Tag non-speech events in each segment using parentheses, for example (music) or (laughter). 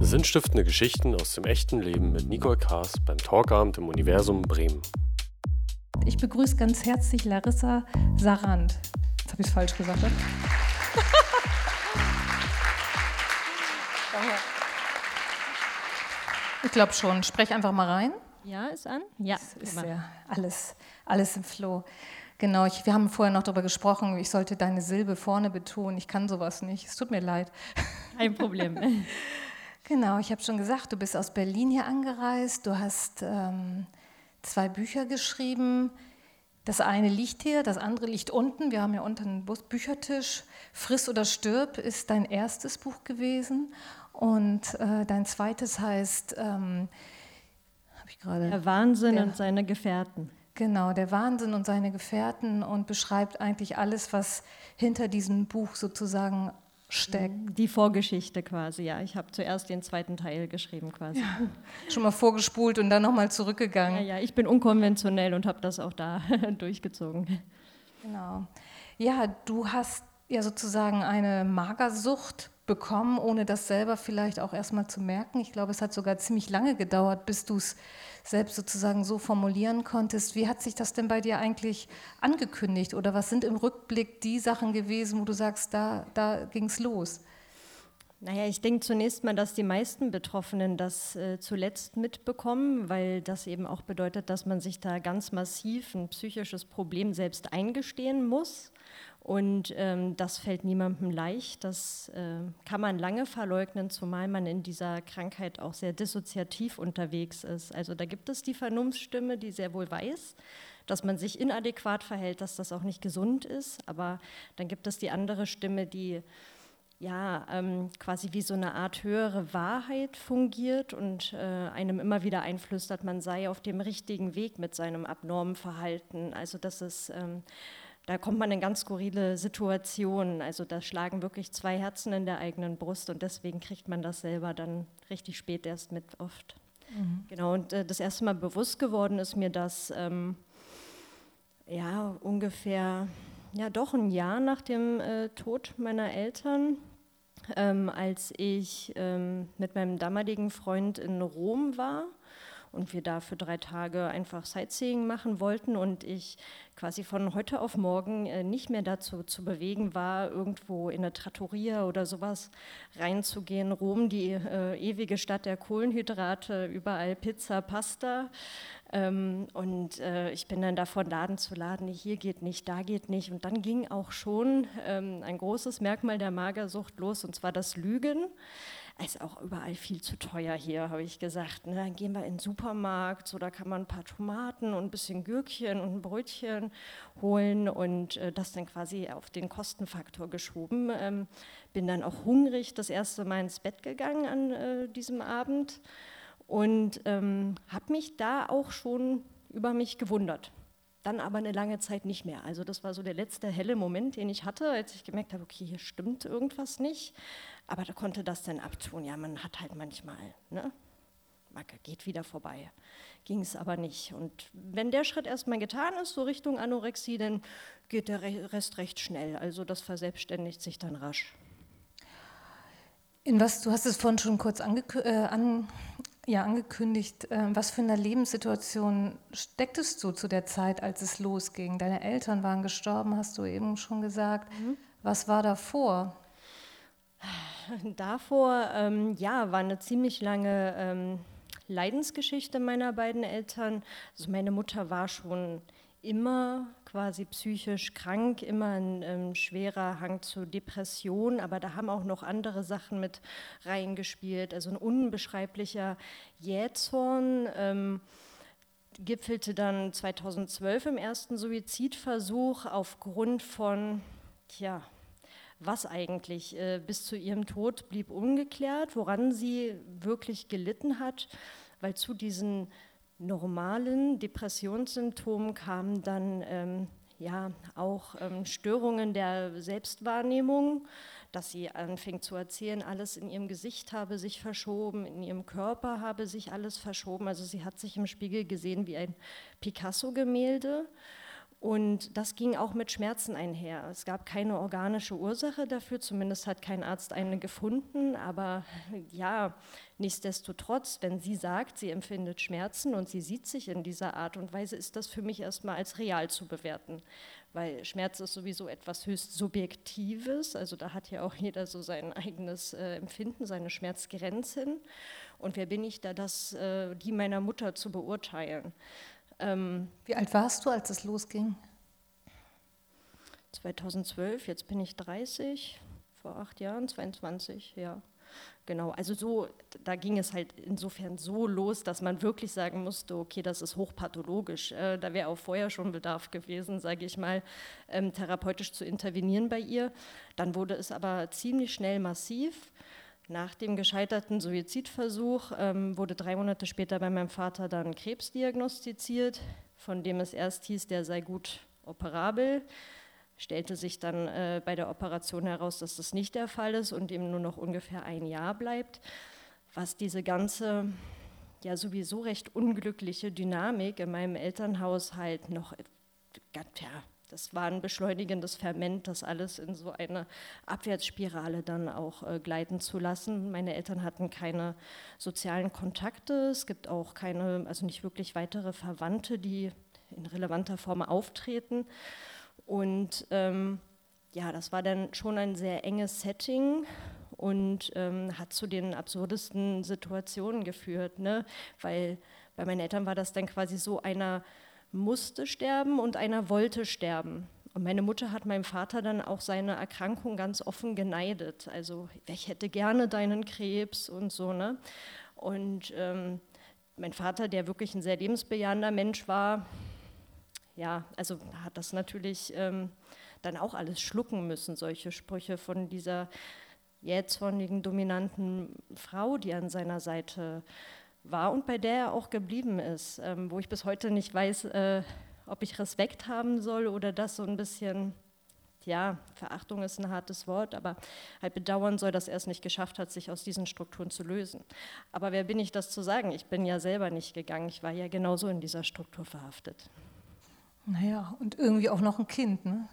Sinnstiftende Geschichten aus dem echten Leben mit Nicole Kaas beim Talkabend im Universum Bremen. Ich begrüße ganz herzlich Larissa Sarand. Jetzt habe ich es falsch gesagt. Oder? ich glaube schon. Sprech einfach mal rein. Ja, ist an? Ja. ist ja alles, alles im Flow. Genau, ich, wir haben vorher noch darüber gesprochen, ich sollte deine Silbe vorne betonen. Ich kann sowas nicht. Es tut mir leid. Kein Problem. (laughs) genau, ich habe schon gesagt, du bist aus Berlin hier angereist. Du hast ähm, zwei Bücher geschrieben. Das eine liegt hier, das andere liegt unten. Wir haben ja unten einen Büchertisch. Friss oder stirb ist dein erstes Buch gewesen. Und äh, dein zweites heißt, ähm, habe ich gerade. Der Wahnsinn der, und seine Gefährten. Genau, der Wahnsinn und seine Gefährten und beschreibt eigentlich alles, was hinter diesem Buch sozusagen steckt. Die Vorgeschichte quasi, ja. Ich habe zuerst den zweiten Teil geschrieben quasi. Ja, schon mal vorgespult und dann nochmal zurückgegangen. Ja, ja, ich bin unkonventionell und habe das auch da (laughs) durchgezogen. Genau. Ja, du hast ja sozusagen eine Magersucht bekommen, ohne das selber vielleicht auch erstmal zu merken. Ich glaube, es hat sogar ziemlich lange gedauert, bis du es selbst sozusagen so formulieren konntest. Wie hat sich das denn bei dir eigentlich angekündigt oder was sind im Rückblick die Sachen gewesen, wo du sagst, da, da ging es los? Naja, ich denke zunächst mal, dass die meisten Betroffenen das äh, zuletzt mitbekommen, weil das eben auch bedeutet, dass man sich da ganz massiv ein psychisches Problem selbst eingestehen muss. Und ähm, das fällt niemandem leicht. Das äh, kann man lange verleugnen, zumal man in dieser Krankheit auch sehr dissoziativ unterwegs ist. Also da gibt es die Vernunftsstimme, die sehr wohl weiß, dass man sich inadäquat verhält, dass das auch nicht gesund ist. Aber dann gibt es die andere Stimme, die ja, ähm, quasi wie so eine Art höhere Wahrheit fungiert und äh, einem immer wieder einflüstert, man sei auf dem richtigen Weg mit seinem abnormen Verhalten. Also das ist ähm, da kommt man in ganz skurrile Situationen. Also da schlagen wirklich zwei Herzen in der eigenen Brust und deswegen kriegt man das selber dann richtig spät erst mit oft. Mhm. Genau, und äh, das erste Mal bewusst geworden ist mir das ähm, ja ungefähr, ja doch ein Jahr nach dem äh, Tod meiner Eltern. Ähm, als ich ähm, mit meinem damaligen Freund in Rom war und wir da für drei Tage einfach Sightseeing machen wollten und ich quasi von heute auf morgen äh, nicht mehr dazu zu bewegen war, irgendwo in eine Trattoria oder sowas reinzugehen. Rom, die äh, ewige Stadt der Kohlenhydrate, überall Pizza, Pasta. Ähm, und äh, ich bin dann da von Laden zu Laden, hier geht nicht, da geht nicht. Und dann ging auch schon ähm, ein großes Merkmal der Magersucht los, und zwar das Lügen ist auch überall viel zu teuer hier, habe ich gesagt. Ne? Dann gehen wir in den Supermarkt, so da kann man ein paar Tomaten und ein bisschen Gürkchen und ein Brötchen holen und äh, das dann quasi auf den Kostenfaktor geschoben. Ähm, bin dann auch hungrig das erste Mal ins Bett gegangen an äh, diesem Abend und ähm, habe mich da auch schon über mich gewundert dann aber eine lange Zeit nicht mehr. Also das war so der letzte helle Moment, den ich hatte, als ich gemerkt habe, okay, hier stimmt irgendwas nicht. Aber da konnte das dann abtun. Ja, man hat halt manchmal, ne? geht wieder vorbei. Ging es aber nicht. Und wenn der Schritt erstmal getan ist, so Richtung Anorexie, dann geht der Rest recht schnell. Also das verselbstständigt sich dann rasch. In was, du hast es vorhin schon kurz angekü äh, an, ja, angekündigt, äh, was für eine Lebenssituation stecktest du zu der Zeit, als es losging? Deine Eltern waren gestorben, hast du eben schon gesagt. Mhm. Was war davor? Davor, ähm, ja, war eine ziemlich lange ähm, Leidensgeschichte meiner beiden Eltern. Also meine Mutter war schon immer quasi psychisch krank, immer ein ähm, schwerer Hang zur Depression, aber da haben auch noch andere Sachen mit reingespielt. Also ein unbeschreiblicher Jähzorn. Ähm, gipfelte dann 2012 im ersten Suizidversuch aufgrund von, tja, was eigentlich äh, bis zu ihrem Tod blieb ungeklärt, woran sie wirklich gelitten hat, weil zu diesen normalen Depressionssymptomen kamen dann ähm, ja auch ähm, Störungen der Selbstwahrnehmung, dass sie anfängt zu erzählen, alles in ihrem Gesicht habe sich verschoben, in ihrem Körper habe sich alles verschoben. Also sie hat sich im Spiegel gesehen wie ein Picasso-Gemälde Und das ging auch mit Schmerzen einher. Es gab keine organische Ursache dafür, zumindest hat kein Arzt eine gefunden. Aber (laughs) ja, nichtsdestotrotz, wenn sie sagt, sie empfindet Schmerzen und sie sieht sich in dieser Art und Weise, ist das für mich erstmal als real zu bewerten. Weil Schmerz ist sowieso etwas höchst Subjektives. Also da hat ja auch jeder so sein eigenes äh, Empfinden, seine Schmerzgrenzen. Und wer bin ich da, das, äh, die meiner Mutter zu beurteilen? Ähm, Wie alt warst du, als es losging? 2012, jetzt bin ich 30, vor acht Jahren, 22, ja. Genau, also so, da ging es halt insofern so los, dass man wirklich sagen musste, okay, das ist hochpathologisch. Äh, da wäre auch vorher schon Bedarf gewesen, sage ich mal, ähm, therapeutisch zu intervenieren bei ihr. Dann wurde es aber ziemlich schnell massiv. Nach dem gescheiterten Suizidversuch ähm, wurde drei Monate später bei meinem Vater dann Krebs diagnostiziert, von dem es erst hieß, der sei gut operabel. Stellte sich dann äh, bei der Operation heraus, dass das nicht der Fall ist und ihm nur noch ungefähr ein Jahr bleibt, was diese ganze ja sowieso recht unglückliche Dynamik in meinem Elternhaus halt noch ja, das war ein beschleunigendes Ferment, das alles in so eine Abwärtsspirale dann auch äh, gleiten zu lassen. Meine Eltern hatten keine sozialen Kontakte, es gibt auch keine, also nicht wirklich weitere Verwandte, die in relevanter Form auftreten. Und ähm, ja, das war dann schon ein sehr enges Setting und ähm, hat zu den absurdesten Situationen geführt, ne? weil bei meinen Eltern war das dann quasi so einer musste sterben und einer wollte sterben. Und meine Mutter hat meinem Vater dann auch seine Erkrankung ganz offen geneidet. Also, ich hätte gerne deinen Krebs und so. Ne? Und ähm, mein Vater, der wirklich ein sehr lebensbejahender Mensch war, ja, also hat das natürlich ähm, dann auch alles schlucken müssen, solche Sprüche von dieser jähzornigen, dominanten Frau, die an seiner Seite war und bei der er auch geblieben ist, ähm, wo ich bis heute nicht weiß, äh, ob ich Respekt haben soll oder das so ein bisschen, ja, Verachtung ist ein hartes Wort, aber halt bedauern soll, dass er es nicht geschafft hat, sich aus diesen Strukturen zu lösen. Aber wer bin ich, das zu sagen? Ich bin ja selber nicht gegangen, ich war ja genauso in dieser Struktur verhaftet. Naja, und irgendwie auch noch ein Kind, ne?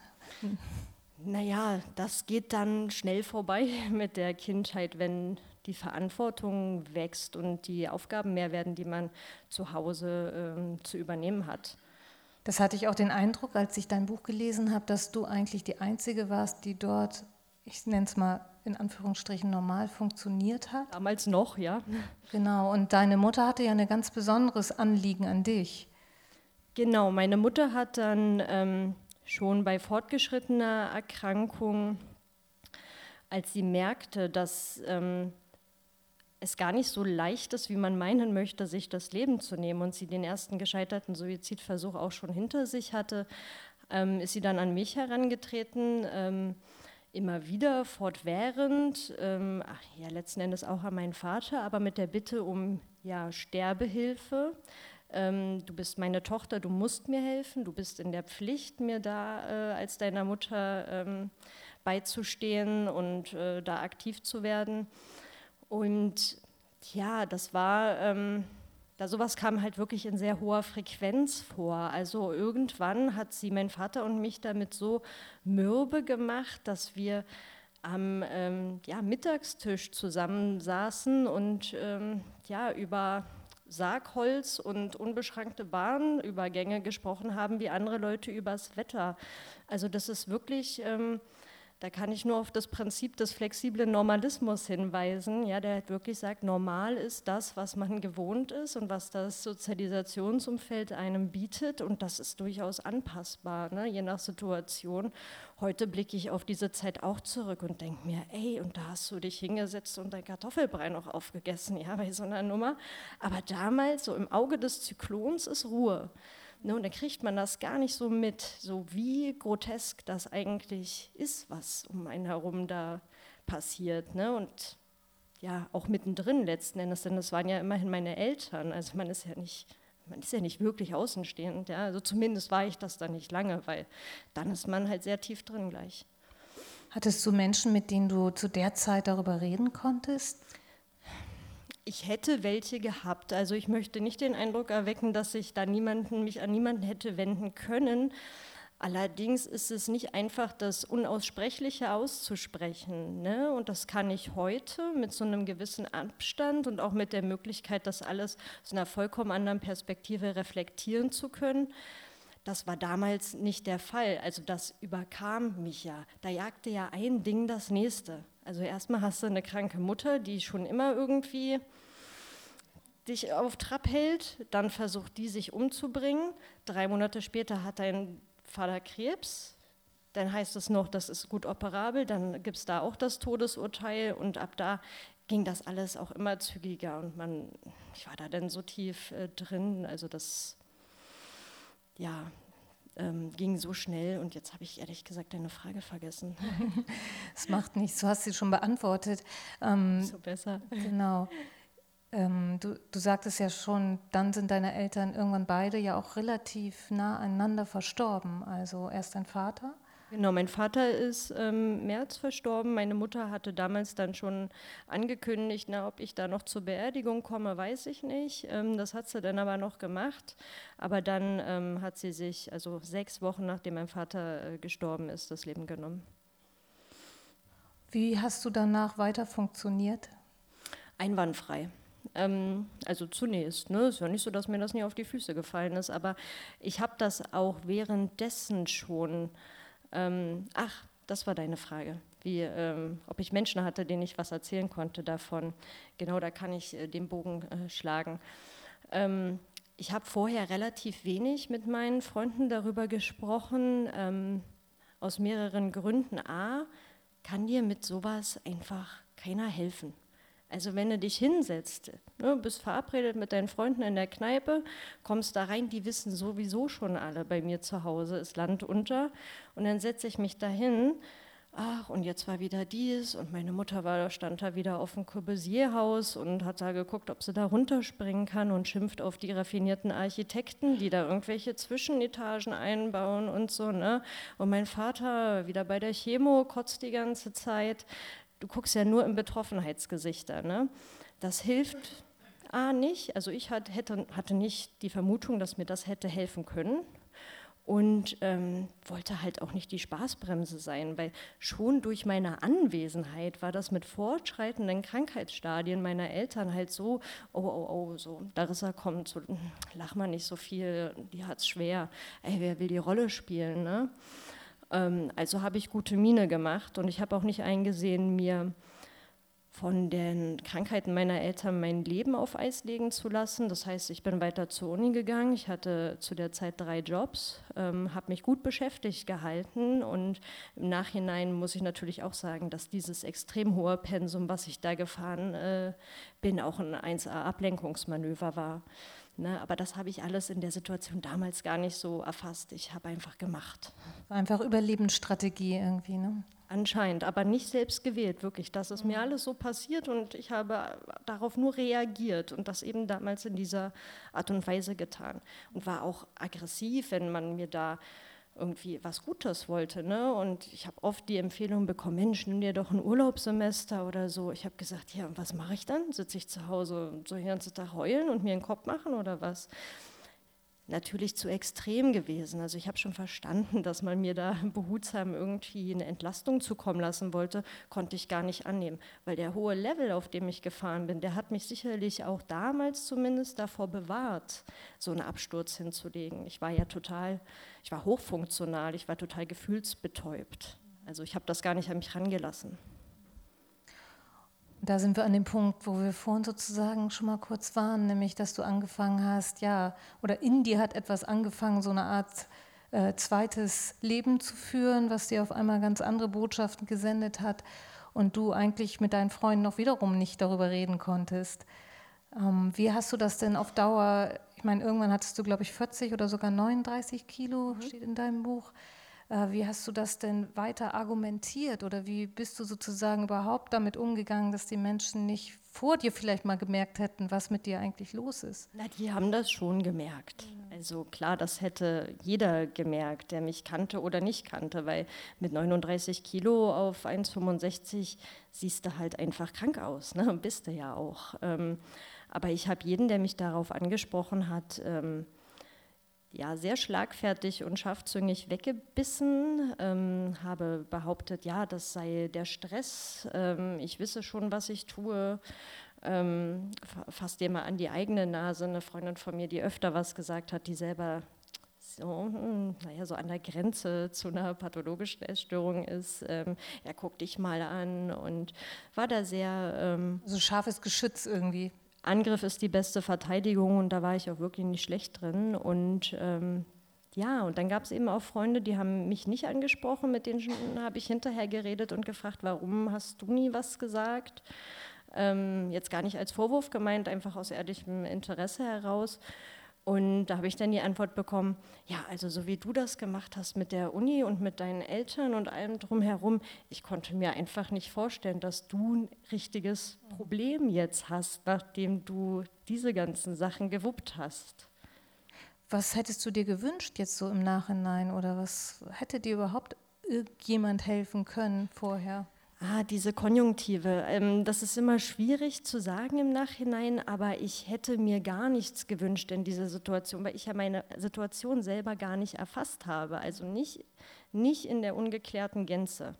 Naja, das geht dann schnell vorbei (laughs) mit der Kindheit, wenn die Verantwortung wächst und die Aufgaben mehr werden, die man zu Hause ähm, zu übernehmen hat. Das hatte ich auch den Eindruck, als ich dein Buch gelesen habe, dass du eigentlich die Einzige warst, die dort, ich nenne es mal in Anführungsstrichen, normal funktioniert hat. Damals noch, ja. Genau, und deine Mutter hatte ja ein ganz besonderes Anliegen an dich. Genau, meine Mutter hat dann ähm, schon bei fortgeschrittener Erkrankung, als sie merkte, dass ähm, es gar nicht so leicht ist, wie man meinen möchte, sich das Leben zu nehmen und sie den ersten gescheiterten Suizidversuch auch schon hinter sich hatte, ähm, ist sie dann an mich herangetreten, ähm, immer wieder fortwährend, ähm, ach, ja, letzten Endes auch an meinen Vater, aber mit der Bitte um ja, Sterbehilfe. Ähm, du bist meine Tochter, du musst mir helfen, du bist in der Pflicht, mir da äh, als deiner Mutter ähm, beizustehen und äh, da aktiv zu werden. Und ja, das war, ähm, da sowas kam halt wirklich in sehr hoher Frequenz vor. Also irgendwann hat sie mein Vater und mich damit so mürbe gemacht, dass wir am ähm, ja, Mittagstisch zusammensaßen und ähm, ja, über Sargholz und unbeschrankte Bahnübergänge gesprochen haben, wie andere Leute übers Wetter. Also das ist wirklich ähm, da kann ich nur auf das Prinzip des flexiblen Normalismus hinweisen, ja, der halt wirklich sagt, normal ist das, was man gewohnt ist und was das Sozialisationsumfeld einem bietet und das ist durchaus anpassbar, ne, je nach Situation. Heute blicke ich auf diese Zeit auch zurück und denke mir, ey, und da hast du dich hingesetzt und dein Kartoffelbrei noch aufgegessen, (laughs) ja, bei so einer Nummer. Aber damals, so im Auge des Zyklons, ist Ruhe. Ne, und dann kriegt man das gar nicht so mit, so wie grotesk das eigentlich ist, was um einen herum da passiert. Ne? Und ja, auch mittendrin letzten Endes, denn das waren ja immerhin meine Eltern. Also man ist ja nicht, man ist ja nicht wirklich außenstehend. Ja? Also zumindest war ich das dann nicht lange, weil dann ist man halt sehr tief drin gleich. Hattest du Menschen, mit denen du zu der Zeit darüber reden konntest? Ich hätte welche gehabt. Also ich möchte nicht den Eindruck erwecken, dass ich da niemanden, mich an niemanden hätte wenden können. Allerdings ist es nicht einfach, das Unaussprechliche auszusprechen. Ne? Und das kann ich heute mit so einem gewissen Abstand und auch mit der Möglichkeit, das alles aus einer vollkommen anderen Perspektive reflektieren zu können. Das war damals nicht der Fall. Also das überkam mich ja. Da jagte ja ein Ding das nächste. Also erstmal hast du eine kranke Mutter, die schon immer irgendwie dich auf Trab hält, dann versucht die sich umzubringen. Drei Monate später hat dein Vater Krebs, dann heißt es noch, das ist gut operabel, dann gibt es da auch das Todesurteil und ab da ging das alles auch immer zügiger und man, ich war da dann so tief äh, drin, also das, ja, ähm, ging so schnell und jetzt habe ich ehrlich gesagt deine Frage vergessen. (laughs) Es macht nichts, du hast sie schon beantwortet. Ähm, so besser. Genau. Ähm, du, du sagtest ja schon, dann sind deine Eltern irgendwann beide ja auch relativ nah aneinander verstorben. Also erst dein Vater. Genau, mein Vater ist ähm, März verstorben. Meine Mutter hatte damals dann schon angekündigt, na, ob ich da noch zur Beerdigung komme, weiß ich nicht. Ähm, das hat sie dann aber noch gemacht. Aber dann ähm, hat sie sich, also sechs Wochen nachdem mein Vater äh, gestorben ist, das Leben genommen. Wie hast du danach weiter funktioniert? Einwandfrei. Ähm, also zunächst, ne? ist ja nicht so, dass mir das nie auf die Füße gefallen ist, aber ich habe das auch währenddessen schon, ähm, ach, das war deine Frage, wie, ähm, ob ich Menschen hatte, denen ich was erzählen konnte davon. Genau, da kann ich äh, den Bogen äh, schlagen. Ähm, ich habe vorher relativ wenig mit meinen Freunden darüber gesprochen, ähm, aus mehreren Gründen. A, kann dir mit sowas einfach keiner helfen. Also wenn du dich hinsetzt, ne, bist verabredet mit deinen Freunden in der Kneipe, kommst da rein, die wissen sowieso schon alle, bei mir zu Hause ist Land unter. Und dann setze ich mich dahin, ach, und jetzt war wieder dies und meine Mutter war, stand da wieder auf dem Corbusierhaus und hat da geguckt, ob sie da runterspringen kann und schimpft auf die raffinierten Architekten, die da irgendwelche Zwischenetagen einbauen und so. Ne? Und mein Vater wieder bei der Chemo kotzt die ganze Zeit du guckst ja nur in Betroffenheitsgesichter. Ne? Das hilft A nicht, also ich hatte, hatte nicht die Vermutung, dass mir das hätte helfen können und ähm, wollte halt auch nicht die Spaßbremse sein, weil schon durch meine Anwesenheit war das mit fortschreitenden Krankheitsstadien meiner Eltern halt so, oh, oh, oh, so, Darissa kommt, so, lach mal nicht so viel, die hat es schwer, ey, wer will die Rolle spielen, ne? Ähm, also habe ich gute Miene gemacht und ich habe auch nicht eingesehen, mir von den Krankheiten meiner Eltern mein Leben auf Eis legen zu lassen. Das heißt, ich bin weiter zur Uni gegangen. Ich hatte zu der Zeit drei Jobs, ähm, habe mich gut beschäftigt gehalten und im Nachhinein muss ich natürlich auch sagen, dass dieses extrem hohe Pensum, was ich da gefahren äh, bin, auch ein 1A-Ablenkungsmanöver war. Ne, aber das habe ich alles in der Situation damals gar nicht so erfasst. Ich habe einfach gemacht. Einfach Überlebensstrategie irgendwie, ne? Anscheinend, aber nicht selbst gewählt, wirklich. Das ist mir mhm. alles so passiert und ich habe darauf nur reagiert und das eben damals in dieser Art und Weise getan. Und war auch aggressiv, wenn man mir da irgendwie was Gutes wollte. Ne? Und ich habe oft die Empfehlung bekommen, Mensch, nimm dir doch ein Urlaubssemester oder so. Ich habe gesagt, ja, was mache ich dann? Sitze ich zu Hause so den ganzen Tag heulen und mir einen Kopf machen oder was? Natürlich zu extrem gewesen. Also ich habe schon verstanden, dass man mir da (laughs) behutsam irgendwie eine Entlastung zukommen lassen wollte, konnte ich gar nicht annehmen, weil der hohe Level, auf dem ich gefahren bin, der hat mich sicherlich auch damals zumindest davor bewahrt, so einen Absturz hinzulegen. Ich war ja total ich war hochfunktional, ich war total gefühlsbetäubt. Also ich habe das gar nicht an mich rangelassen. Da sind wir an dem Punkt, wo wir vorhin sozusagen schon mal kurz waren, nämlich dass du angefangen hast, ja, oder in dir hat etwas angefangen, so eine Art äh, zweites Leben zu führen, was dir auf einmal ganz andere Botschaften gesendet hat und du eigentlich mit deinen Freunden noch wiederum nicht darüber reden konntest. Ähm, wie hast du das denn auf Dauer ich meine, irgendwann hattest du, glaube ich, 40 oder sogar 39 Kilo, mhm. steht in deinem Buch. Äh, wie hast du das denn weiter argumentiert oder wie bist du sozusagen überhaupt damit umgegangen, dass die Menschen nicht vor dir vielleicht mal gemerkt hätten, was mit dir eigentlich los ist? Na, die haben das schon gemerkt. Also klar, das hätte jeder gemerkt, der mich kannte oder nicht kannte, weil mit 39 Kilo auf 1,65 siehst du halt einfach krank aus, ne? bist du ja auch. Ähm, aber ich habe jeden, der mich darauf angesprochen hat, ähm, ja, sehr schlagfertig und scharfzüngig weggebissen, ähm, habe behauptet, ja, das sei der Stress, ähm, ich wisse schon, was ich tue. Ähm, fasst dir mal an die eigene Nase, eine Freundin von mir, die öfter was gesagt hat, die selber so, hm, naja, so an der Grenze zu einer pathologischen Essstörung ist. Ähm, ja, guck dich mal an und war da sehr. Ähm, so scharfes Geschütz irgendwie. Angriff ist die beste Verteidigung und da war ich auch wirklich nicht schlecht drin. Und ähm, ja, und dann gab es eben auch Freunde, die haben mich nicht angesprochen, mit denen habe ich hinterher geredet und gefragt, warum hast du nie was gesagt? Ähm, jetzt gar nicht als Vorwurf gemeint, einfach aus ehrlichem Interesse heraus. Und da habe ich dann die Antwort bekommen, ja, also so wie du das gemacht hast mit der Uni und mit deinen Eltern und allem drumherum, ich konnte mir einfach nicht vorstellen, dass du ein richtiges Problem jetzt hast, nachdem du diese ganzen Sachen gewuppt hast. Was hättest du dir gewünscht jetzt so im Nachhinein oder was hätte dir überhaupt jemand helfen können vorher? Ah, diese Konjunktive. Ähm, das ist immer schwierig zu sagen im Nachhinein, aber ich hätte mir gar nichts gewünscht in dieser Situation, weil ich ja meine Situation selber gar nicht erfasst habe, also nicht, nicht in der ungeklärten Gänze.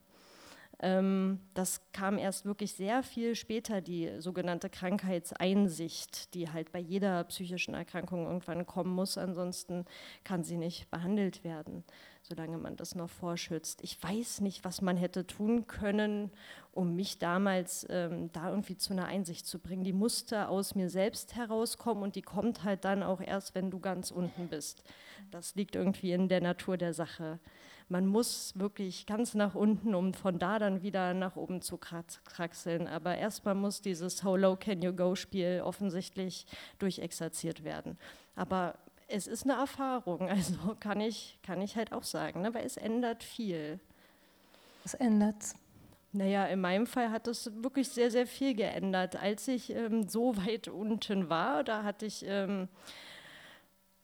Ähm, das kam erst wirklich sehr viel später, die sogenannte Krankheitseinsicht, die halt bei jeder psychischen Erkrankung irgendwann kommen muss, ansonsten kann sie nicht behandelt werden solange man das noch vorschützt. Ich weiß nicht, was man hätte tun können, um mich damals ähm, da irgendwie zu einer Einsicht zu bringen. Die musste aus mir selbst herauskommen und die kommt halt dann auch erst, wenn du ganz unten bist. Das liegt irgendwie in der Natur der Sache. Man muss wirklich ganz nach unten, um von da dann wieder nach oben zu kraxeln. Aber erstmal muss dieses How Low Can You Go Spiel offensichtlich durchexerziert werden. Aber es ist eine Erfahrung, (laughs) also kann ich, kann ich halt auch sagen, ne? weil es ändert viel. Was ändert Naja, in meinem Fall hat es wirklich sehr, sehr viel geändert. Als ich ähm, so weit unten war, da hatte ich ähm,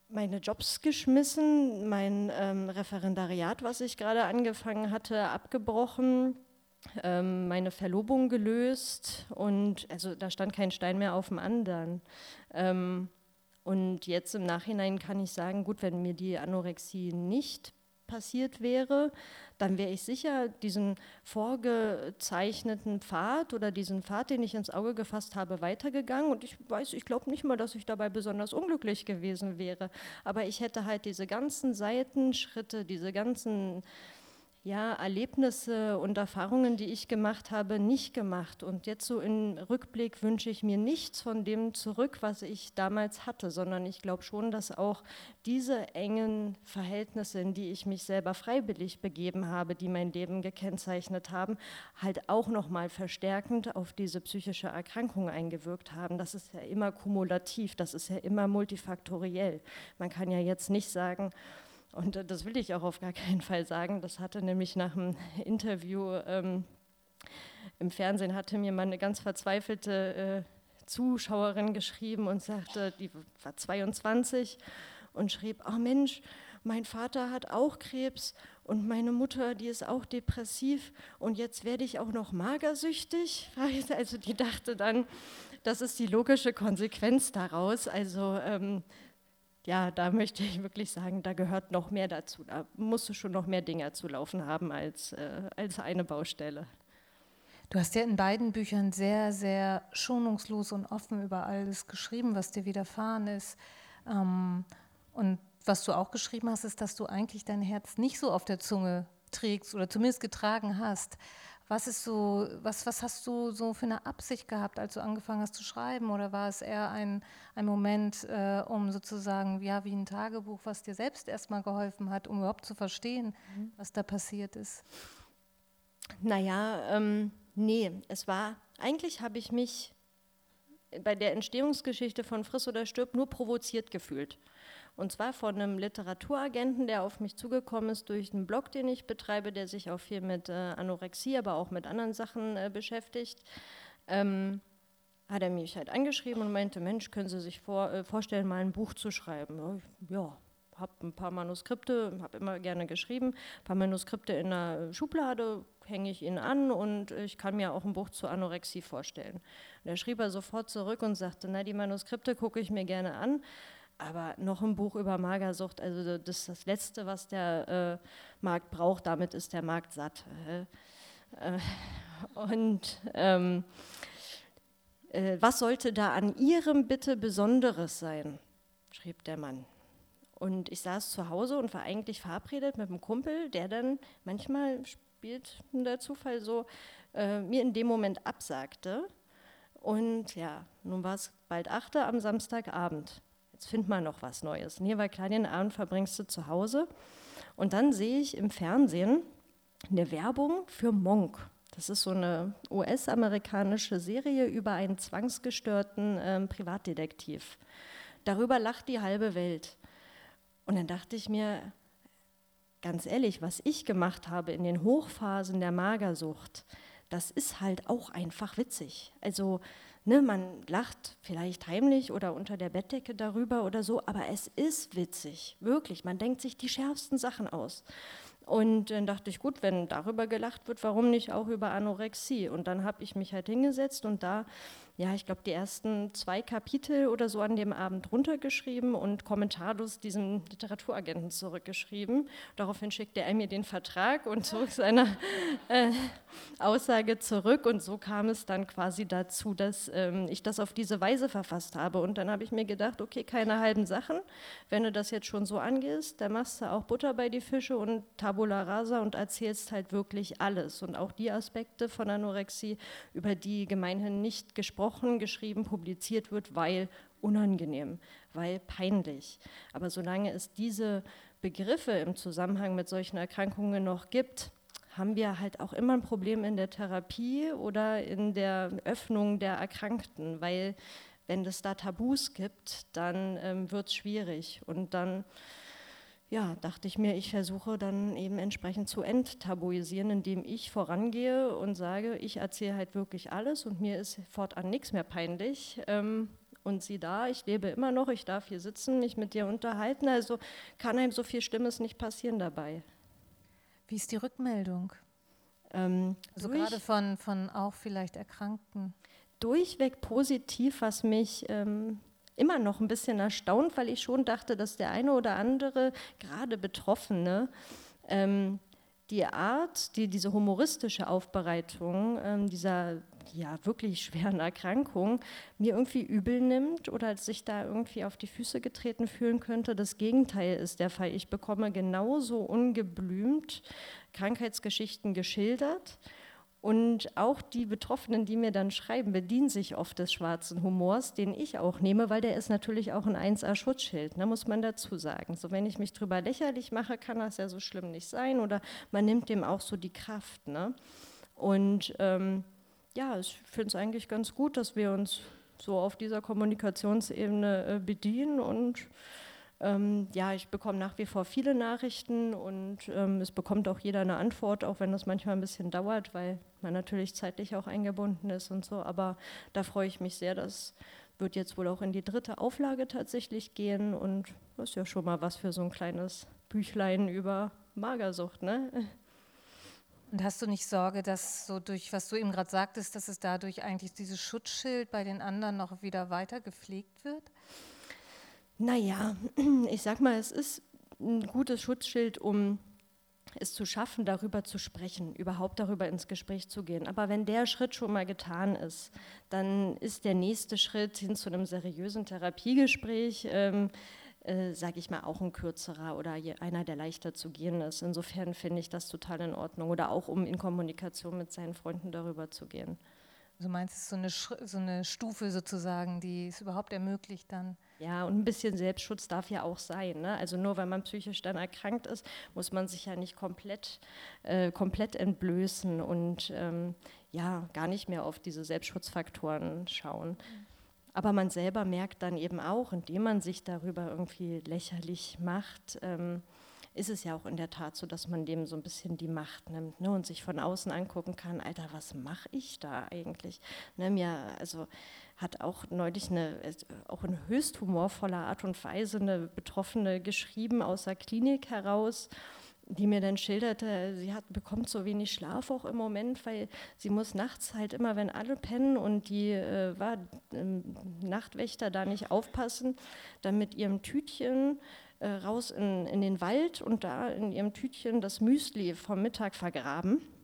meine Jobs geschmissen, mein ähm, Referendariat, was ich gerade angefangen hatte, abgebrochen, ähm, meine Verlobung gelöst und also da stand kein Stein mehr auf dem anderen. Und jetzt im Nachhinein kann ich sagen, gut, wenn mir die Anorexie nicht passiert wäre, dann wäre ich sicher diesen vorgezeichneten Pfad oder diesen Pfad, den ich ins Auge gefasst habe, weitergegangen. Und ich weiß, ich glaube nicht mal, dass ich dabei besonders unglücklich gewesen wäre. Aber ich hätte halt diese ganzen Seitenschritte, diese ganzen ja, Erlebnisse und Erfahrungen, die ich gemacht habe, nicht gemacht. Und jetzt so im Rückblick wünsche ich mir nichts von dem zurück, was ich damals hatte, sondern ich glaube schon, dass auch diese engen Verhältnisse, in die ich mich selber freiwillig begeben habe, die mein Leben gekennzeichnet haben, halt auch nochmal verstärkend auf diese psychische Erkrankung eingewirkt haben. Das ist ja immer kumulativ, das ist ja immer multifaktoriell. Man kann ja jetzt nicht sagen, und das will ich auch auf gar keinen Fall sagen. Das hatte nämlich nach einem Interview ähm, im Fernsehen, hatte mir mal eine ganz verzweifelte äh, Zuschauerin geschrieben und sagte, die war 22 und schrieb, oh Mensch, mein Vater hat auch Krebs und meine Mutter, die ist auch depressiv und jetzt werde ich auch noch magersüchtig. (laughs) Also die dachte dann, das ist die logische Konsequenz daraus. Also ähm, ja, da möchte ich wirklich sagen, da gehört noch mehr dazu. Da musst du schon noch mehr Dinge zu laufen haben als, äh, als eine Baustelle. Du hast ja in beiden Büchern sehr, sehr schonungslos und offen über alles geschrieben, was dir widerfahren ist. Ähm, und was du auch geschrieben hast, ist, dass du eigentlich dein Herz nicht so auf der Zunge trägst oder zumindest getragen hast. Was ist so, was, was hast du so für eine Absicht gehabt, als du angefangen hast zu schreiben? Oder war es eher ein, ein Moment, äh, um sozusagen, ja, wie ein Tagebuch, was dir selbst erstmal geholfen hat, um überhaupt zu verstehen, mhm. was da passiert ist? Naja, ähm, nee, es war, eigentlich habe ich mich bei der Entstehungsgeschichte von Friss oder Stirb nur provoziert gefühlt. Und zwar von einem Literaturagenten, der auf mich zugekommen ist durch einen Blog, den ich betreibe, der sich auch viel mit äh, Anorexie, aber auch mit anderen Sachen äh, beschäftigt. Ähm, hat er mich halt angeschrieben und meinte, Mensch, können Sie sich vor, äh, vorstellen, mal ein Buch zu schreiben? Ja, habe ein paar Manuskripte, habe immer gerne geschrieben, ein paar Manuskripte in der Schublade, hänge ich Ihnen an und ich kann mir auch ein Buch zur Anorexie vorstellen. Er schrieb er sofort zurück und sagte, na, die Manuskripte gucke ich mir gerne an, aber noch ein Buch über Magersucht, also das ist das Letzte, was der äh, Markt braucht, damit ist der Markt satt. Äh, und ähm, äh, was sollte da an Ihrem Bitte Besonderes sein? schrieb der Mann. Und ich saß zu Hause und war eigentlich verabredet mit einem Kumpel, der dann manchmal spielt der Zufall so, äh, mir in dem Moment absagte. Und ja, nun war es bald 8 am Samstagabend. Jetzt find mal noch was Neues. Nee, weil klar, den Abend verbringst du zu Hause. Und dann sehe ich im Fernsehen eine Werbung für Monk. Das ist so eine US-amerikanische Serie über einen zwangsgestörten äh, Privatdetektiv. Darüber lacht die halbe Welt. Und dann dachte ich mir, ganz ehrlich, was ich gemacht habe in den Hochphasen der Magersucht, das ist halt auch einfach witzig. Also ne, man lacht vielleicht heimlich oder unter der Bettdecke darüber oder so, aber es ist witzig, wirklich. Man denkt sich die schärfsten Sachen aus. Und dann dachte ich, gut, wenn darüber gelacht wird, warum nicht auch über Anorexie? Und dann habe ich mich halt hingesetzt und da ja, ich glaube, die ersten zwei Kapitel oder so an dem Abend runtergeschrieben und kommentarlos diesem Literaturagenten zurückgeschrieben. Daraufhin schickte er mir den Vertrag und zog seine (laughs) äh, Aussage zurück. Und so kam es dann quasi dazu, dass ähm, ich das auf diese Weise verfasst habe. Und dann habe ich mir gedacht, okay, keine halben Sachen. Wenn du das jetzt schon so angehst, dann machst du auch Butter bei die Fische und Tabula rasa und erzählst halt wirklich alles. Und auch die Aspekte von Anorexie, über die gemeinhin nicht gesprochen besprochen, geschrieben, publiziert wird, weil unangenehm, weil peinlich. Aber solange es diese Begriffe im Zusammenhang mit solchen Erkrankungen noch gibt, haben wir halt auch immer ein Problem in der Therapie oder in der Öffnung der Erkrankten, weil wenn es da Tabus gibt, dann ähm, wird es schwierig und dann ja, dachte ich mir, ich versuche dann eben entsprechend zu enttabuisieren, indem ich vorangehe und sage, ich erzähle halt wirklich alles und mir ist fortan nichts mehr peinlich. Ähm, und sieh da, ich lebe immer noch, ich darf hier sitzen, mich mit dir unterhalten, also kann einem so viel Stimmes nicht passieren dabei. Wie ist die Rückmeldung? Ähm, also gerade von, von auch vielleicht Erkrankten. Durchweg positiv, was mich ähm, immer noch ein bisschen erstaunt, weil ich schon dachte, dass der eine oder andere, gerade Betroffene, ähm, die Art, die, diese humoristische Aufbereitung ähm, dieser ja, wirklich schweren Erkrankung mir irgendwie übel nimmt oder sich da irgendwie auf die Füße getreten fühlen könnte. Das Gegenteil ist der Fall. Ich bekomme genauso ungeblümt Krankheitsgeschichten geschildert und auch die Betroffenen, die mir dann schreiben, bedienen sich oft des schwarzen Humors, den ich auch nehme, weil der ist natürlich auch ein 1A-Schutzschild, ne, muss man dazu sagen. So, wenn ich mich drüber lächerlich mache, kann das ja so schlimm nicht sein oder man nimmt dem auch so die Kraft. Ne? Und ähm, ja, ich finde es eigentlich ganz gut, dass wir uns so auf dieser Kommunikationsebene äh, bedienen und ähm, ja, ich bekomme nach wie vor viele Nachrichten und ähm, es bekommt auch jeder eine Antwort, auch wenn das manchmal ein bisschen dauert, weil man natürlich zeitlich auch eingebunden ist und so. Aber da freue ich mich sehr, das wird jetzt wohl auch in die dritte Auflage tatsächlich gehen und das ist ja schon mal was für so ein kleines Büchlein über Magersucht, ne? Und hast du nicht Sorge, dass so durch, was du eben gerade sagtest, dass es dadurch eigentlich dieses Schutzschild bei den anderen noch wieder weiter gepflegt wird? Naja, (clears throat) ich sag mal, es ist ein gutes Schutzschild, um es zu schaffen, darüber zu sprechen, überhaupt darüber ins Gespräch zu gehen. Aber wenn der Schritt schon mal getan ist, dann ist der nächste Schritt hin zu einem seriösen Therapiegespräch, ähm, äh, sage ich mal, auch ein kürzerer oder einer, der leichter zu gehen ist. Insofern finde ich das total in Ordnung. Oder auch, um in Kommunikation mit seinen Freunden darüber zu gehen. Du meinst, es ist so eine, so eine Stufe sozusagen, die es überhaupt ermöglicht dann. Ja, und ein bisschen Selbstschutz darf ja auch sein. Ne? Also nur weil man psychisch dann erkrankt ist, muss man sich ja nicht komplett, äh, komplett entblößen und ähm, ja, gar nicht mehr auf diese Selbstschutzfaktoren schauen. Aber man selber merkt dann eben auch, indem man sich darüber irgendwie lächerlich macht, ähm, ist es ja auch in der Tat so, dass man dem so ein bisschen die Macht nimmt ne, und sich von außen angucken kann, Alter, was mache ich da eigentlich? Ne, mir, also hat auch neulich eine, auch in höchst humorvoller Art und Weise eine Betroffene geschrieben aus der Klinik heraus die mir dann schilderte, sie hat, bekommt so wenig Schlaf auch im Moment, weil sie muss nachts halt immer, wenn alle pennen und die äh, war, ähm, Nachtwächter da nicht aufpassen, dann mit ihrem Tütchen äh, raus in, in den Wald und da in ihrem Tütchen das Müsli vom Mittag vergraben. äh,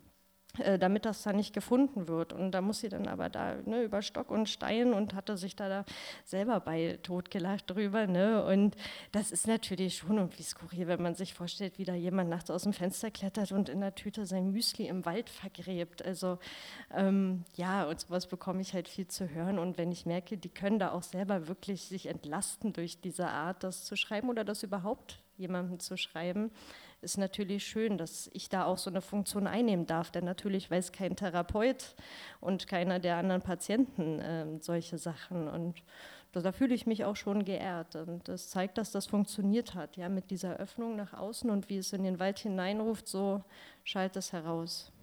damit das dann nicht gefunden wird. Und da muss sie dann aber da ne, über Stock und Stein und hatte sich da, da selber bei totgelacht drüber. Ne? Und das ist natürlich schon irgendwie skurril, wenn man sich vorstellt, wie da jemand nachts aus dem Fenster klettert und in der Tüte sein Müsli im Wald vergräbt. Also ähm, ja, und sowas bekomme ich halt viel zu hören. Und wenn ich merke, die können da auch selber wirklich sich entlasten durch diese Art, das zu schreiben oder das überhaupt jemandem zu schreiben, ist natürlich schön, dass ich da auch so eine Funktion einnehmen darf, denn natürlich weiß kein Therapeut und keiner der anderen Patienten äh, solche Sachen und da fühle ich mich auch schon geehrt und das zeigt, dass das funktioniert hat, ja, mit dieser Öffnung nach außen und wie es in den Wald hineinruft, so schallt es heraus.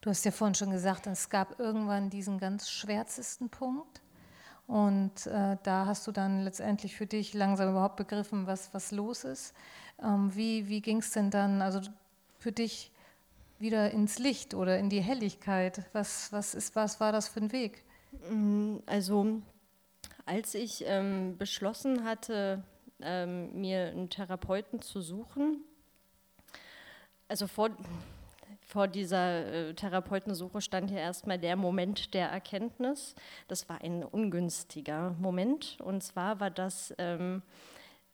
Du hast ja vorhin schon gesagt, es gab irgendwann diesen ganz schwärzesten Punkt. Und äh, da hast du dann letztendlich für dich langsam überhaupt begriffen, was, was los ist. Ähm, wie wie ging es denn dann also für dich wieder ins Licht oder in die Helligkeit? Was, was, ist, was war das für ein Weg? Mm, also als ich ähm, beschlossen hatte, ähm, mir einen Therapeuten zu suchen, also vor, vor dieser äh, Therapeutensuche stand ja erstmal der Moment der Erkenntnis. Das war ein ungünstiger Moment. Und zwar war das ähm,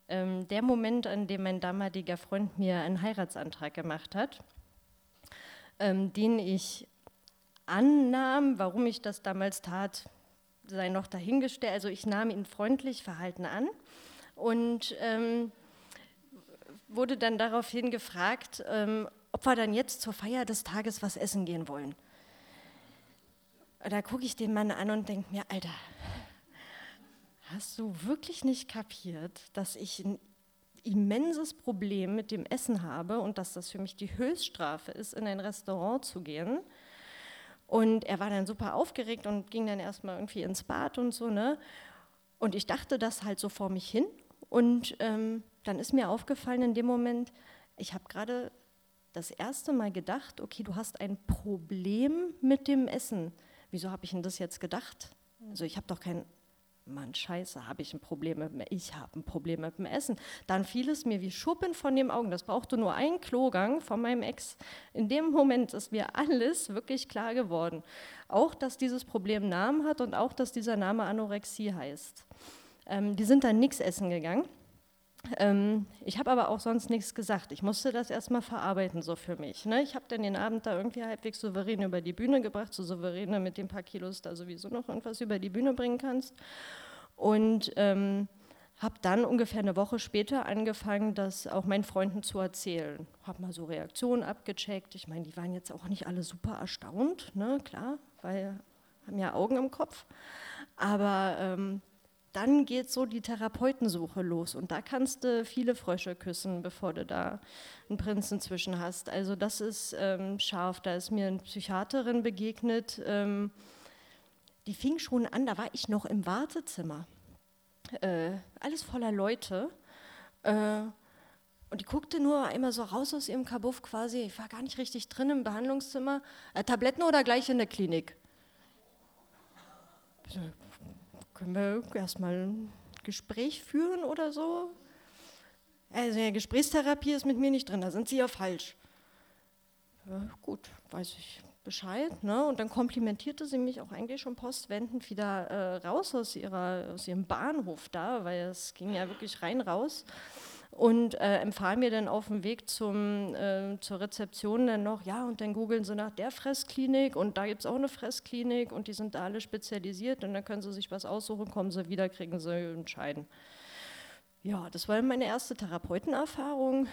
ähm, der Moment, an dem mein damaliger Freund mir einen Heiratsantrag gemacht hat, ähm, den ich annahm, warum ich das damals tat, sei noch dahingestellt. Also ich nahm ihn freundlich verhalten an und ähm, wurde dann daraufhin gefragt, ähm, ob wir dann jetzt zur Feier des Tages was essen gehen wollen. Da gucke ich den Mann an und denke mir, Alter, hast du wirklich nicht kapiert, dass ich ein immenses Problem mit dem Essen habe und dass das für mich die Höchststrafe ist, in ein Restaurant zu gehen? Und er war dann super aufgeregt und ging dann erstmal irgendwie ins Bad und so, ne? Und ich dachte das halt so vor mich hin. Und ähm, dann ist mir aufgefallen in dem Moment, ich habe gerade das erste Mal gedacht, okay, du hast ein Problem mit dem Essen. Wieso habe ich denn das jetzt gedacht? Also ich habe doch kein Mann, scheiße, habe ich ein Problem mit dem Ich habe ein Problem mit dem Essen. Dann fiel es mir wie Schuppen von den Augen. Das brauchte nur einen Klogang von meinem Ex. In dem Moment ist mir alles wirklich klar geworden. Auch, dass dieses Problem Namen hat und auch, dass dieser Name Anorexie heißt. Ähm, die sind dann nichts essen gegangen. Ähm, ich habe aber auch sonst nichts gesagt. Ich musste das erstmal verarbeiten, so für mich. Ne? Ich habe dann den Abend da irgendwie halbwegs souverän über die Bühne gebracht, so souverän mit den paar Kilos da sowieso noch irgendwas über die Bühne bringen kannst. Und ähm, habe dann ungefähr eine Woche später angefangen, das auch meinen Freunden zu erzählen. Habe mal so Reaktionen abgecheckt. Ich meine, die waren jetzt auch nicht alle super erstaunt, ne? klar, weil haben ja Augen im Kopf. Aber ähm, dann geht so die Therapeutensuche los und da kannst du viele Frösche küssen, bevor du da einen Prinzen zwischen hast. Also das ist ähm, scharf. Da ist mir eine Psychiaterin begegnet, ähm, die fing schon an, da war ich noch im Wartezimmer. Äh, alles voller Leute. Äh, und die guckte nur einmal so raus aus ihrem Kabuff quasi. Ich war gar nicht richtig drin im Behandlungszimmer. Äh, Tabletten oder gleich in der Klinik? Können wir erstmal ein Gespräch führen oder so? Also ja, Gesprächstherapie ist mit mir nicht drin, da sind Sie ja falsch. Ja, gut, weiß ich Bescheid. Ne? Und dann komplimentierte sie mich auch eigentlich schon postwendend wieder äh, raus aus, ihrer, aus ihrem Bahnhof da, weil es ging ja wirklich rein raus und äh, empfahl mir dann auf dem Weg zum, äh, zur Rezeption dann noch, ja, und dann googeln sie nach der Fressklinik und da gibt es auch eine Fressklinik und die sind da alle spezialisiert und dann können sie sich was aussuchen, kommen sie wieder, kriegen sie entscheiden. Ja, das war meine erste Therapeutenerfahrung.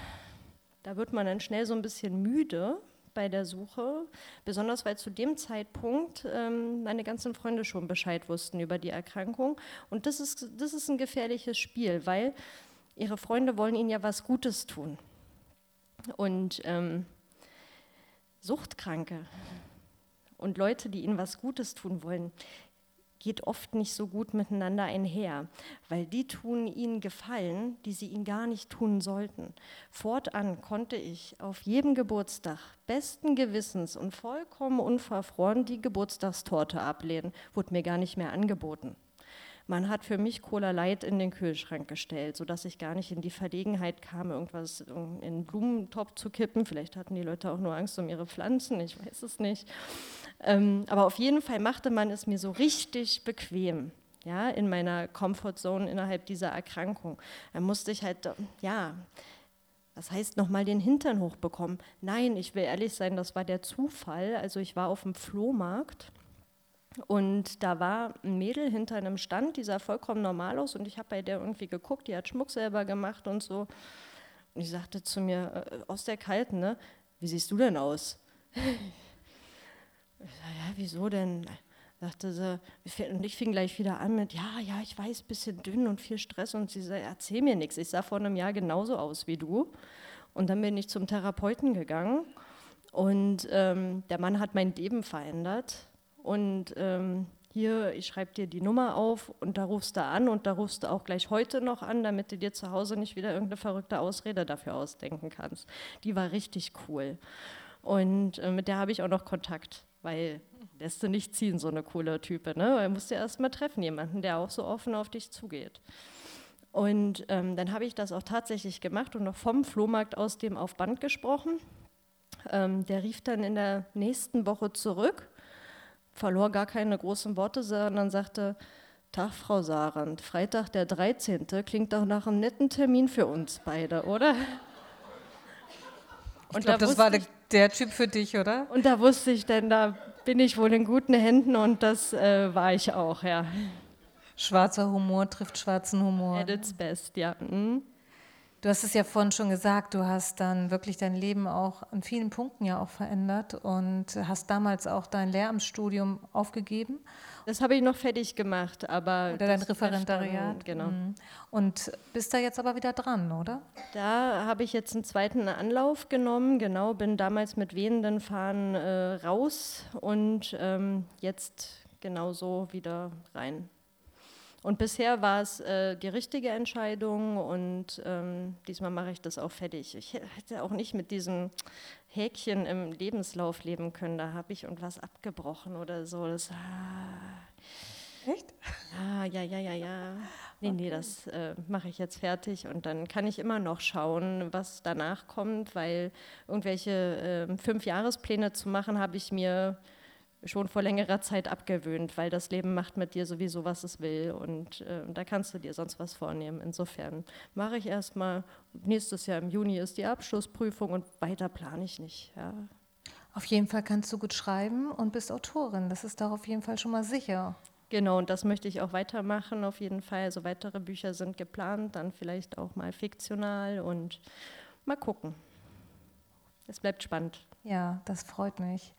Da wird man dann schnell so ein bisschen müde bei der Suche, besonders weil zu dem Zeitpunkt ähm, meine ganzen Freunde schon Bescheid wussten über die Erkrankung. Und das ist, das ist ein gefährliches Spiel, weil ihre Freunde wollen ihnen ja was Gutes tun. Und ähm, Suchtkranke und Leute, die ihnen was Gutes tun wollen, geht oft nicht so gut miteinander einher, weil die tun ihnen Gefallen, die sie ihnen gar nicht tun sollten. Fortan konnte ich auf jedem Geburtstag besten Gewissens und vollkommen unverfroren die Geburtstagstorte ablehnen, wurde mir gar nicht mehr angeboten. Man hat für mich Cola Light in den Kühlschrank gestellt, sodass ich gar nicht in die Verlegenheit kam, irgendwas in einen Blumentopf zu kippen. Vielleicht hatten die Leute auch nur Angst um ihre Pflanzen, ich weiß es nicht. Ähm, aber auf jeden Fall machte man es mir so richtig bequem. Ja, in meiner Comfortzone innerhalb dieser Erkrankung. Da musste ich halt, ja, das heißt, nochmal den Hintern hochbekommen. Nein, ich will ehrlich sein, das war der Zufall. Also ich war auf dem Flohmarkt und da war ein Mädel hinter einem Stand, die sah vollkommen normal aus und ich habe bei der irgendwie geguckt, die hat Schmuck selber gemacht und so. Und ich sagte zu mir, äh, aus der Kalten, ne, wie siehst du denn aus? (laughs) Ich sag, ja, wieso denn? Sagte sie, und ich fing gleich wieder an mit, ja, ja, ich weiß, bisschen dünn und viel Stress. Und sie sagte, erzähl mir nichts, ich sah vor einem Jahr genauso aus wie du. Und dann bin ich zum Therapeuten gegangen und ähm, der Mann hat mein Leben verändert und ähm, hier, ich schreibe dir die Nummer auf und da rufst du an und da rufst du auch gleich heute noch an, damit du dir zu Hause nicht wieder irgendeine verrückte Ausrede dafür ausdenken kannst. Die war richtig cool. Und äh, mit der habe ich auch noch Kontakt, weil lässt du nicht ziehen, so eine coole Type. Ne? Weil musst du erst mal treffen, jemanden, der auch so offen auf dich zugeht. Und ähm, dann habe ich das auch tatsächlich gemacht und noch vom Flohmarkt aus dem auf Band gesprochen. Ähm, der rief dann in der nächsten Woche zurück verlor gar keine großen Worte, sondern sagte, Tag, Frau Sarand, Freitag der 13. klingt doch nach einem netten Termin für uns beide, oder? Und ich glaube, da das war der, der, Typ für dich, oder? Und da wusste ich, denn da bin ich wohl in guten Händen und das äh, war ich auch, ja. Schwarzer Humor trifft schwarzen Humor. At its best, ja. Mhm. Du hast es ja vorhin schon gesagt, du hast dann wirklich dein Leben auch an vielen Punkten ja auch verändert und hast damals auch dein Lehramtsstudium aufgegeben. Das habe ich noch fertig gemacht, aber. Oder dein Referendariat. Genau. Mhm. Und bist da jetzt aber wieder dran, oder? Da habe ich jetzt einen zweiten Anlauf genommen, genau, bin damals mit wehenden Fahnen äh, raus und ähm, jetzt genauso wieder rein. Und bisher war es äh, die richtige Entscheidung und ähm, diesmal mache ich das auch fertig. Ich hätte auch nicht mit diesem Häkchen im Lebenslauf leben können. Da habe ich irgendwas abgebrochen oder so. Das, ah. Echt? Ah, ja, ja, ja, ja. Nee, okay. nee, das äh, mache ich jetzt fertig und dann kann ich immer noch schauen, was danach kommt, weil irgendwelche äh, Fünf-Jahrespläne zu machen, habe ich mir schon vor längerer Zeit abgewöhnt, weil das Leben macht mit dir sowieso, was es will und äh, da kannst du dir sonst was vornehmen. Insofern mache ich erstmal, nächstes Jahr im Juni ist die Abschlussprüfung und weiter plane ich nicht. Ja. Auf jeden Fall kannst du gut schreiben und bist Autorin, das ist doch auf jeden Fall schon mal sicher. Genau, und das möchte ich auch weitermachen, auf jeden Fall. Also weitere Bücher sind geplant, dann vielleicht auch mal fiktional und mal gucken. Es bleibt spannend. Ja, das freut mich.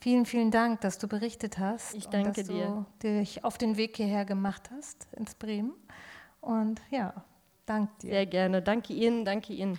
Vielen, vielen Dank, dass du berichtet hast. Ich danke und dass dir. Du dich auf den Weg hierher gemacht hast ins Bremen. Und ja, danke dir. Sehr gerne. Danke Ihnen, danke Ihnen.